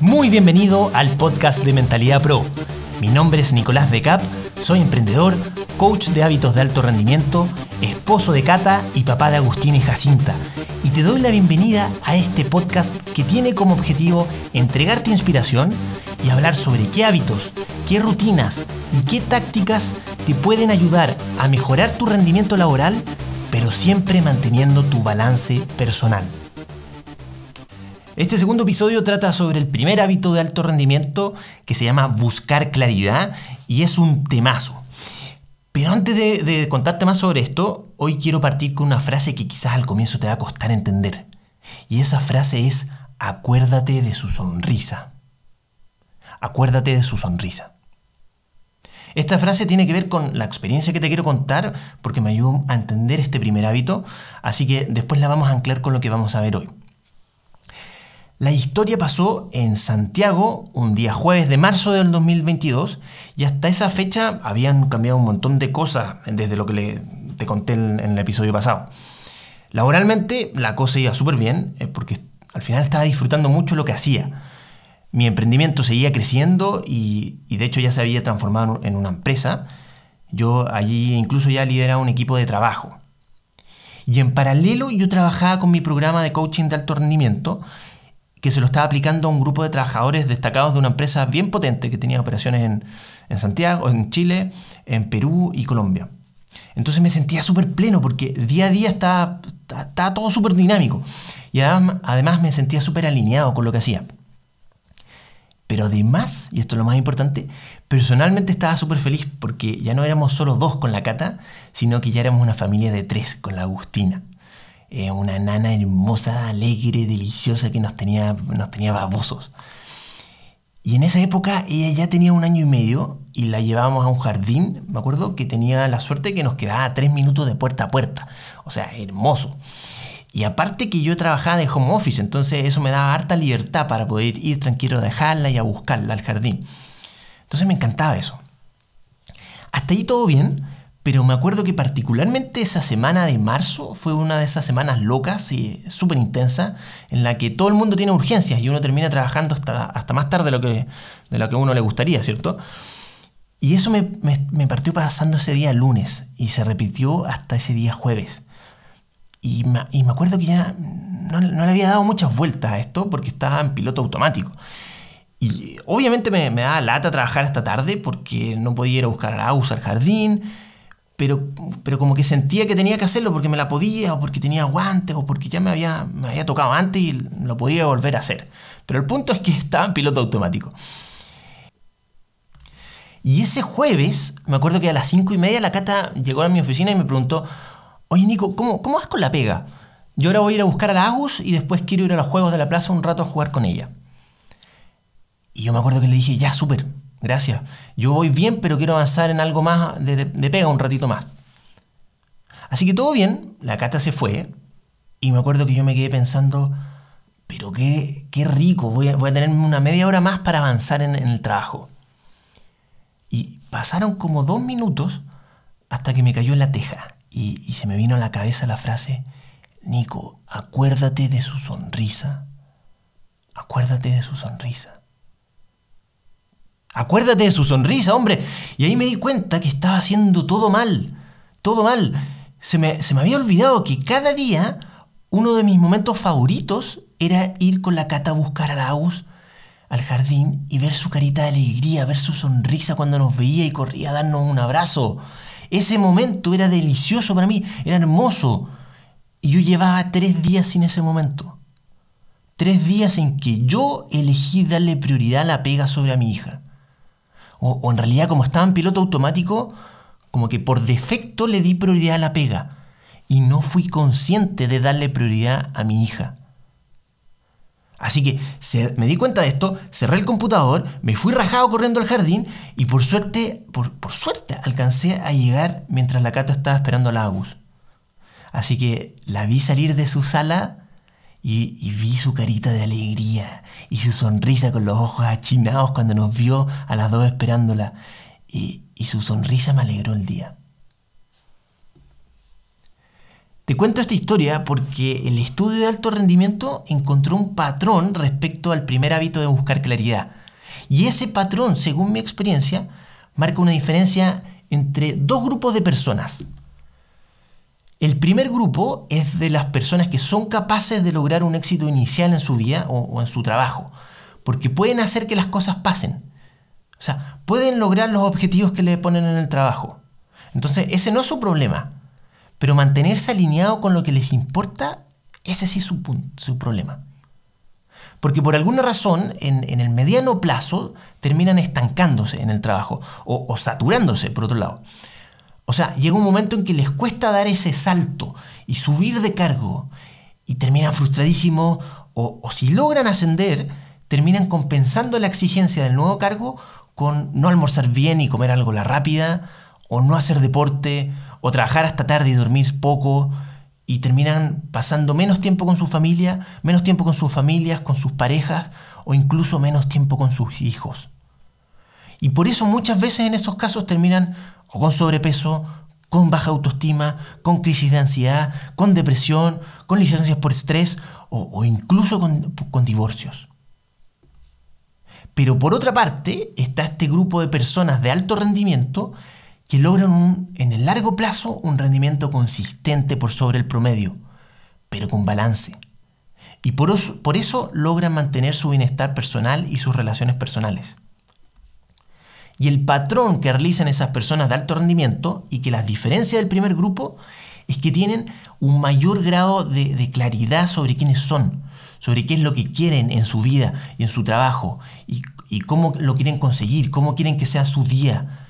Muy bienvenido al podcast de Mentalidad Pro. Mi nombre es Nicolás de Cap, soy emprendedor, coach de hábitos de alto rendimiento, esposo de Cata y papá de Agustín y Jacinta. Y te doy la bienvenida a este podcast que tiene como objetivo entregarte inspiración y hablar sobre qué hábitos, qué rutinas y qué tácticas te pueden ayudar a mejorar tu rendimiento laboral, pero siempre manteniendo tu balance personal. Este segundo episodio trata sobre el primer hábito de alto rendimiento que se llama buscar claridad y es un temazo. Pero antes de, contarte más sobre esto, hoy quiero partir con una frase que quizás al comienzo te va a costar entender. Y esa frase es, acuérdate de su sonrisa. Acuérdate de su sonrisa. Esta frase tiene que ver con la experiencia que te quiero contar porque me ayudó a entender este primer hábito, así que después la vamos a anclar con lo que vamos a ver hoy. La historia pasó en Santiago un día jueves de marzo del 2022 y hasta esa fecha habían cambiado un montón de cosas desde lo que te conté en, el episodio pasado. Laboralmente la cosa iba súper bien eh, porque al final estaba disfrutando mucho lo que hacía. Mi emprendimiento seguía creciendo y, y de hecho ya se había transformado en una empresa. Yo allí incluso ya lideraba un equipo de trabajo. Y en paralelo yo trabajaba con mi programa de coaching de alto rendimiento que se lo estaba aplicando a un grupo de trabajadores destacados de una empresa bien potente que tenía operaciones en, Santiago, en Chile, en Perú y Colombia. Entonces me sentía súper pleno porque día a día estaba, estaba todo súper dinámico y además me sentía súper alineado con lo que hacía. Pero además, y esto es lo más importante, personalmente estaba súper feliz porque ya no éramos solo dos con la Cata, sino que ya éramos una familia de tres con la Agustina. Eh, una nana hermosa, alegre, deliciosa que nos tenía, nos tenía babosos. Y en esa época ella ya tenía un año y medio y la llevábamos a un jardín, me acuerdo que tenía la suerte que nos quedaba tres minutos de puerta a puerta, o sea, hermoso. Y aparte que yo trabajaba de home office, entonces eso me daba harta libertad para poder ir tranquilo a dejarla y a buscarla al jardín. Entonces me encantaba eso. Hasta ahí todo bien, pero me acuerdo que particularmente esa semana de marzo fue una de esas semanas locas y súper intensa, en la que todo el mundo tiene urgencias y uno termina trabajando hasta, hasta más tarde de lo, que, de lo que uno le gustaría, ¿cierto? Y eso me, partió pasando ese día lunes y se repitió hasta ese día jueves. Y me, acuerdo que ya no, le había dado muchas vueltas a esto porque estaba en piloto automático. Y obviamente me, me daba lata trabajar esta tarde porque no podía ir a buscar a la al jardín pero, pero como que sentía que tenía que hacerlo porque me la podía, o porque tenía guantes, o porque ya me había, me había tocado antes y lo podía volver a hacer. Pero el punto es que estaba en piloto automático. Y ese jueves, me acuerdo que a las cinco y media la Cata llegó a mi oficina y me preguntó, oye Nico, ¿cómo, cómo vas con la pega? Yo ahora voy a ir a buscar a la Agus y después quiero ir a los juegos de la plaza un rato a jugar con ella. Y yo me acuerdo que le dije, ya, súper, Gracias. Yo voy bien, pero quiero avanzar en algo más de, pega un ratito más. Así que todo bien, la cata se fue y me acuerdo que yo me quedé pensando, pero qué, qué rico, voy a, tener una media hora más para avanzar en, el trabajo. Y pasaron como dos minutos hasta que me cayó en la teja y se me vino a la cabeza la frase, Nico, acuérdate de su sonrisa. Acuérdate de su sonrisa. Acuérdate de su sonrisa, hombre. Y ahí me di cuenta que estaba haciendo todo mal. Todo mal. Se me, había olvidado que cada día uno de mis momentos favoritos era ir con la cata a buscar a la Agus al jardín y ver su carita de alegría, ver su sonrisa cuando nos veía y corría a darnos un abrazo. Ese momento era delicioso para mí, era hermoso. Y yo llevaba tres días sin ese momento. Tres días en que yo elegí darle prioridad a la pega sobre a mi hija o, en realidad como estaba en piloto automático, como que por defecto le di prioridad a la pega y no fui consciente de darle prioridad a mi hija. Así que me di cuenta de esto, cerré el computador, me fui rajado corriendo al jardín y por suerte, por, por suerte, alcancé a llegar mientras la cata estaba esperando a la Agus. Así que la vi salir de su sala y, vi su carita de alegría y su sonrisa con los ojos achinados cuando nos vio a las dos esperándola. Y, y su sonrisa me alegró el día. Te cuento esta historia porque el estudio de alto rendimiento encontró un patrón respecto al primer hábito de buscar claridad. Y ese patrón, según mi experiencia, marca una diferencia entre dos grupos de personas. El primer grupo es de las personas que son capaces de lograr un éxito inicial en su vida o, en su trabajo, porque pueden hacer que las cosas pasen. O sea, pueden lograr los objetivos que le ponen en el trabajo. Entonces, ese no es su problema. Pero mantenerse alineado con lo que les importa, ese sí es su, su problema. Porque por alguna razón, en, el mediano plazo, terminan estancándose en el trabajo o saturándose, por otro lado. O sea, llega un momento en que les cuesta dar ese salto y subir de cargo y terminan frustradísimos o, si logran ascender, terminan compensando la exigencia del nuevo cargo con no almorzar bien y comer algo la rápida, o no hacer deporte, o trabajar hasta tarde y dormir poco, y terminan pasando menos tiempo con su familia, menos tiempo con sus familias, con sus parejas, o incluso menos tiempo con sus hijos. Y por eso muchas veces en estos casos terminan o con sobrepeso, con baja autoestima, con crisis de ansiedad, con depresión, con licencias por estrés o, incluso con, divorcios. Pero por otra parte está este grupo de personas de alto rendimiento que logran en el largo plazo un rendimiento consistente por sobre el promedio, pero con balance. Y por eso logran mantener su bienestar personal y sus relaciones personales. Y el patrón que realizan esas personas de alto rendimiento y que las diferencia del primer grupo es que tienen un mayor grado de, claridad sobre quiénes son, sobre qué es lo que quieren en su vida y en su trabajo y, cómo lo quieren conseguir, cómo quieren que sea su día,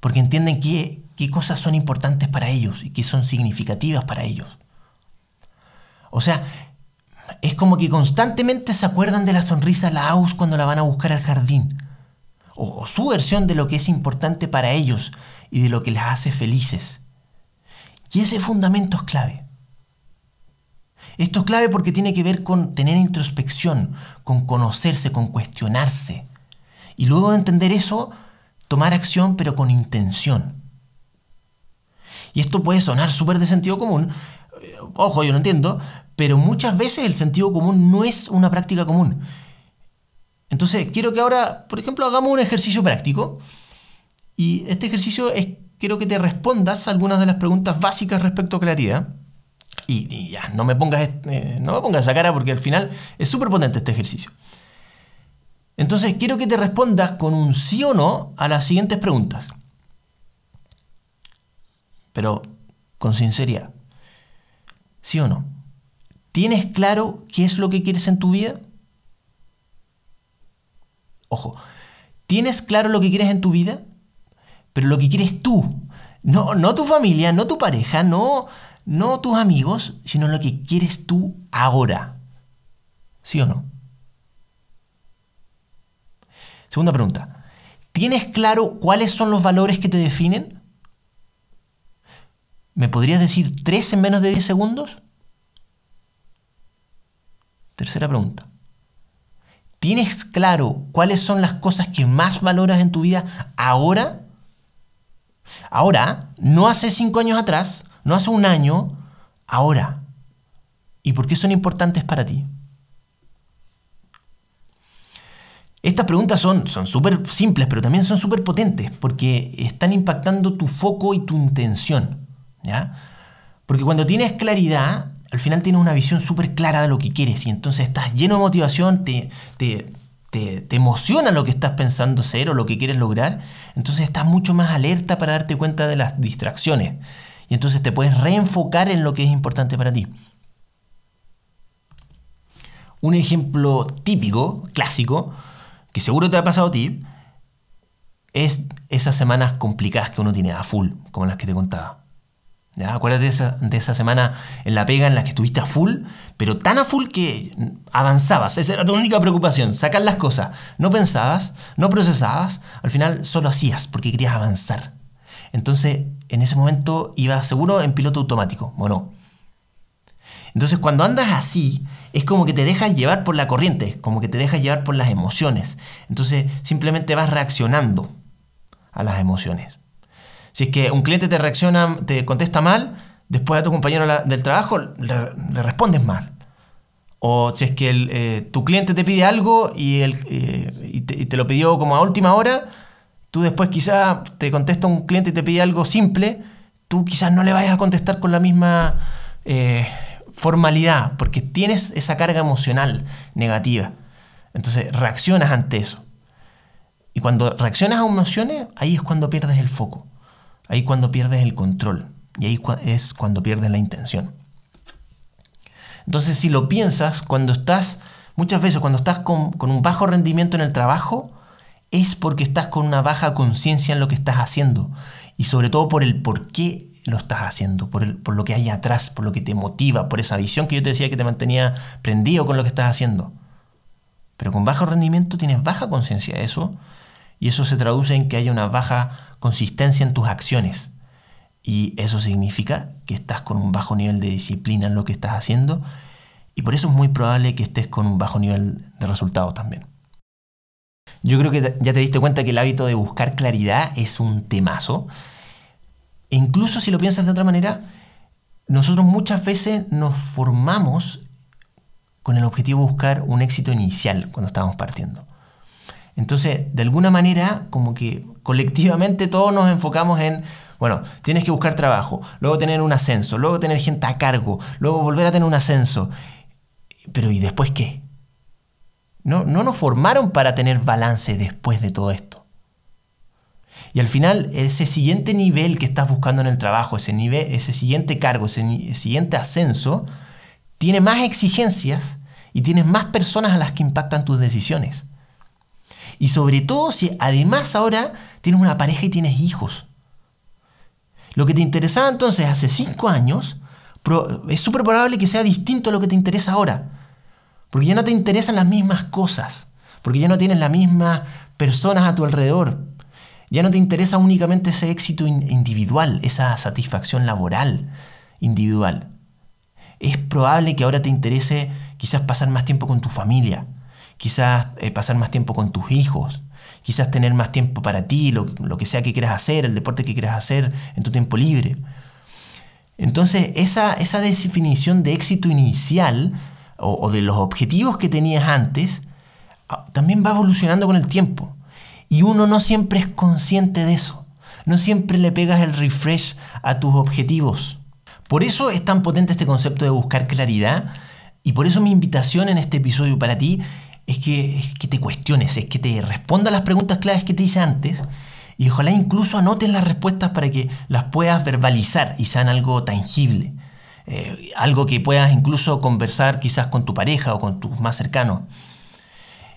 porque entienden qué, cosas son importantes para ellos y qué son significativas para ellos. O sea, es como que constantemente se acuerdan de la sonrisa Laus cuando la van a buscar al jardín o, su versión de lo que es importante para ellos y de lo que les hace felices. Y ese fundamento es clave. Esto es clave porque tiene que ver con tener introspección, con conocerse, con cuestionarse. Y luego de entender eso, tomar acción pero con intención. Y esto puede sonar súper de sentido común. Ojo, yo lo entiendo, pero muchas veces el sentido común no es una práctica común. Entonces, quiero que ahora, por ejemplo, hagamos un ejercicio práctico. Y este ejercicio es, quiero que te respondas algunas de las preguntas básicas respecto a claridad. Y, ya, no me, pongas, eh, no me pongas esa cara porque al final es súper potente este ejercicio. Entonces, quiero que te respondas con un sí o no a las siguientes preguntas. Pero con sinceridad. ¿Sí o no? ¿Tienes claro qué es lo que quieres en tu vida? Ojo, tienes claro lo que quieres en tu vida, pero lo que quieres tú. No, no tu familia, no tu pareja, no, no tus amigos, sino lo que quieres tú ahora. ¿Sí o no? Segunda pregunta. ¿Tienes claro cuáles son los valores que te definen? ¿Me podrías decir tres en menos de 10 segundos? Tercera pregunta. ¿Tienes claro cuáles son las cosas que más valoras en tu vida ahora? Ahora, no hace cinco años atrás, no hace un año, ahora. ¿Y por qué son importantes para ti? Estas preguntas son súper simples, pero también son súper potentes, porque están impactando tu foco y tu intención. ¿ya? Porque cuando tienes claridad, al final tienes una visión súper clara de lo que quieres y entonces estás lleno de motivación, te, te, te, emociona lo que estás pensando ser o lo que quieres lograr, entonces estás mucho más alerta para darte cuenta de las distracciones y entonces te puedes reenfocar en lo que es importante para ti. Un ejemplo típico, clásico, que seguro te ha pasado a ti, es esas semanas complicadas que uno tiene a full, como las que te contaba. Acuérdate de esa, de esa, semana en la pega en la que estuviste a full, pero tan a full que avanzabas. Esa era tu única preocupación, sacar las cosas. No pensabas, no procesabas, al final solo hacías porque querías avanzar. Entonces, en ese momento ibas seguro en piloto automático, ¿o no? Entonces, cuando andas así, es como que te dejas llevar por la corriente, como que te dejas llevar por las emociones. Entonces, simplemente vas reaccionando a las emociones. Si es que un cliente te reacciona, te contesta mal, después a tu compañero del trabajo le, respondes mal. O si es que eh, tu cliente te pide algo y, eh, te, lo pidió como a última hora, tú después quizás te contesta un cliente y te pide algo simple, tú quizás no le vayas a contestar con la misma eh, formalidad, porque tienes esa carga emocional negativa. Entonces reaccionas ante eso. Y cuando reaccionas a emociones, ahí es cuando pierdes el foco, ahí cuando pierdes el control y ahí es cuando pierdes la intención. Entonces si lo piensas, cuando estás, muchas veces cuando estás con, un bajo rendimiento en el trabajo, es porque estás con una baja conciencia en lo que estás haciendo y sobre todo por el por qué lo estás haciendo, por, por lo que hay atrás, por lo que te motiva, por esa visión que yo te decía que te mantenía prendido con lo que estás haciendo. Pero con bajo rendimiento tienes baja conciencia de eso y eso se traduce en que haya una baja consistencia en tus acciones. Y eso significa que estás con un bajo nivel de disciplina en lo que estás haciendo y por eso es muy probable que estés con un bajo nivel de resultados también. Yo creo que ya te diste cuenta que el hábito de buscar claridad es un temazo e incluso si lo piensas de otra manera, nosotros muchas veces nos formamos con el objetivo de buscar un éxito inicial cuando estamos partiendo. Entonces, de alguna manera, como que colectivamente todos nos enfocamos en, bueno, tienes que buscar trabajo, luego tener un ascenso, luego tener gente a cargo, luego volver a tener un ascenso. Pero ¿y después qué? No, no nos formaron para tener balance después de todo esto. Y al final, ese siguiente nivel que estás buscando en el trabajo, ese, nivel, ese siguiente cargo, ese siguiente ascenso, tiene más exigencias y tienes más personas a las que impactan tus decisiones. Y sobre todo si además ahora tienes una pareja y tienes hijos. Lo que te interesaba entonces hace cinco años es súper probable que sea distinto a lo que te interesa ahora. Porque ya no te interesan las mismas cosas. Porque ya no tienes las mismas personas a tu alrededor. Ya no te interesa únicamente ese éxito individual, esa satisfacción laboral individual. Es probable que ahora te interese quizás pasar más tiempo con tu familia, quizás eh, pasar más tiempo con tus hijos, quizás tener más tiempo para ti, lo, que sea que quieras hacer, el deporte que quieras hacer en tu tiempo libre. Entonces, esa, esa definición de éxito inicial o de los objetivos que tenías antes, ah, también va evolucionando con el tiempo. Y uno no siempre es consciente de eso. No siempre le pegas el refresh a tus objetivos. Por eso es tan potente este concepto de buscar claridad y por eso mi invitación en este episodio para ti es que, que te cuestiones, es que te respondas las preguntas claves que te hice antes y ojalá incluso anotes las respuestas para que las puedas verbalizar y sean algo tangible. Eh, algo que puedas incluso conversar quizás con tu pareja o con tus más cercanos.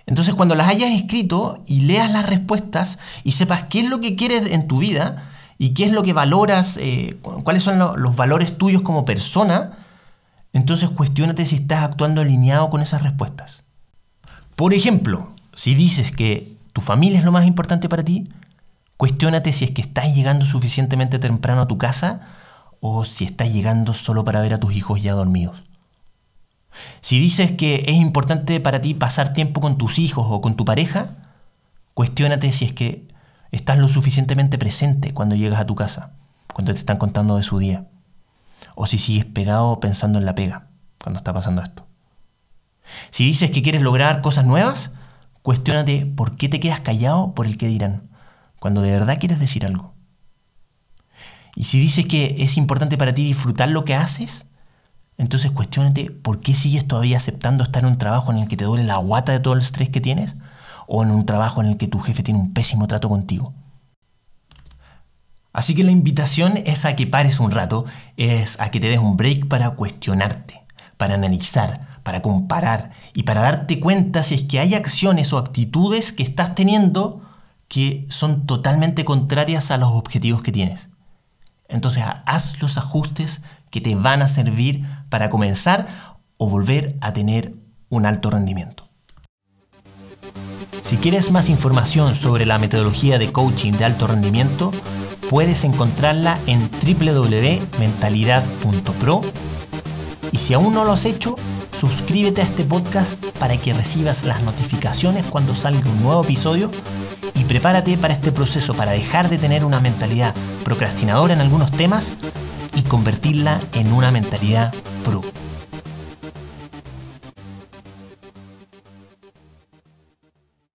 Entonces cuando las hayas escrito y leas las respuestas y sepas qué es lo que quieres en tu vida y qué es lo que valoras, eh, cuáles son los valores tuyos como persona, entonces cuestionate si estás actuando alineado con esas respuestas. Por ejemplo, si dices que tu familia es lo más importante para ti, cuestionate si es que estás llegando suficientemente temprano a tu casa o si estás llegando solo para ver a tus hijos ya dormidos. Si dices que es importante para ti pasar tiempo con tus hijos o con tu pareja, cuestiónate si es que estás lo suficientemente presente cuando llegas a tu casa, cuando te están contando de su día. O si sigues pegado pensando en la pega cuando está pasando esto. Si dices que quieres lograr cosas nuevas, cuestiónate por qué te quedas callado por el que dirán, cuando de verdad quieres decir algo. Y si dices que es importante para ti disfrutar lo que haces, entonces cuestionate por qué sigues todavía aceptando estar en un trabajo en el que te duele la guata de todo el estrés que tienes o en un trabajo en el que tu jefe tiene un pésimo trato contigo. Así que la invitación es a que pares un rato, es a que te des un break para cuestionarte, para analizar, para comparar y para darte cuenta si es que hay acciones o actitudes que estás teniendo que son totalmente contrarias a los objetivos que tienes. Entonces haz los ajustes que te van a servir para comenzar o volver a tener un alto rendimiento. Si quieres más información sobre la metodología de coaching de alto rendimiento, puedes encontrarla en www.mentalidad.pro. Y si aún no lo has hecho, suscríbete a este podcast para que recibas las notificaciones cuando salga un nuevo episodio y prepárate para este proceso para dejar de tener una mentalidad procrastinadora en algunos temas y convertirla en una mentalidad productiva.